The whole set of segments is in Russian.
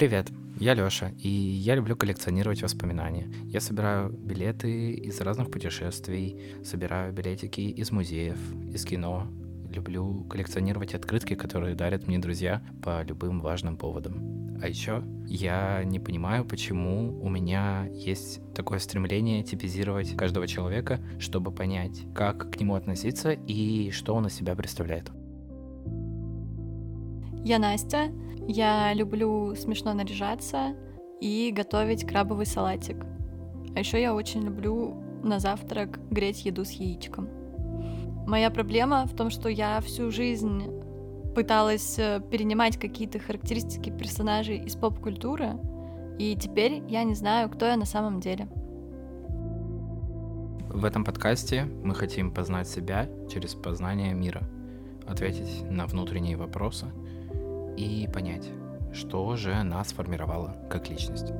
Привет, я Лёша, и я люблю коллекционировать воспоминания. Я собираю билеты из разных путешествий, собираю билетики из музеев, из кино. Люблю коллекционировать открытки, которые дарят мне друзья по любым важным поводам. А еще я не понимаю, почему у меня есть такое стремление типизировать каждого человека, чтобы понять, как к нему относиться и что он из себя представляет. Я Настя, я люблю смешно наряжаться и готовить крабовый салатик. А еще я очень люблю на завтрак греть еду с яичком. Моя проблема в том, что я всю жизнь пыталась э, перенимать какие-то характеристики персонажей из поп-культуры, и теперь я не знаю, кто я на самом деле. В этом подкасте мы хотим познать себя через познание мира, ответить на внутренние вопросы — и понять, что же нас сформировало как личность.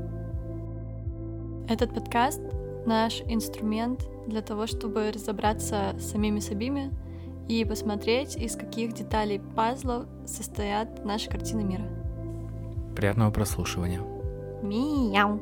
Этот подкаст — наш инструмент для того, чтобы разобраться с самими собими и посмотреть, из каких деталей пазлов состоят наши картины мира. Приятного прослушивания. Мяу.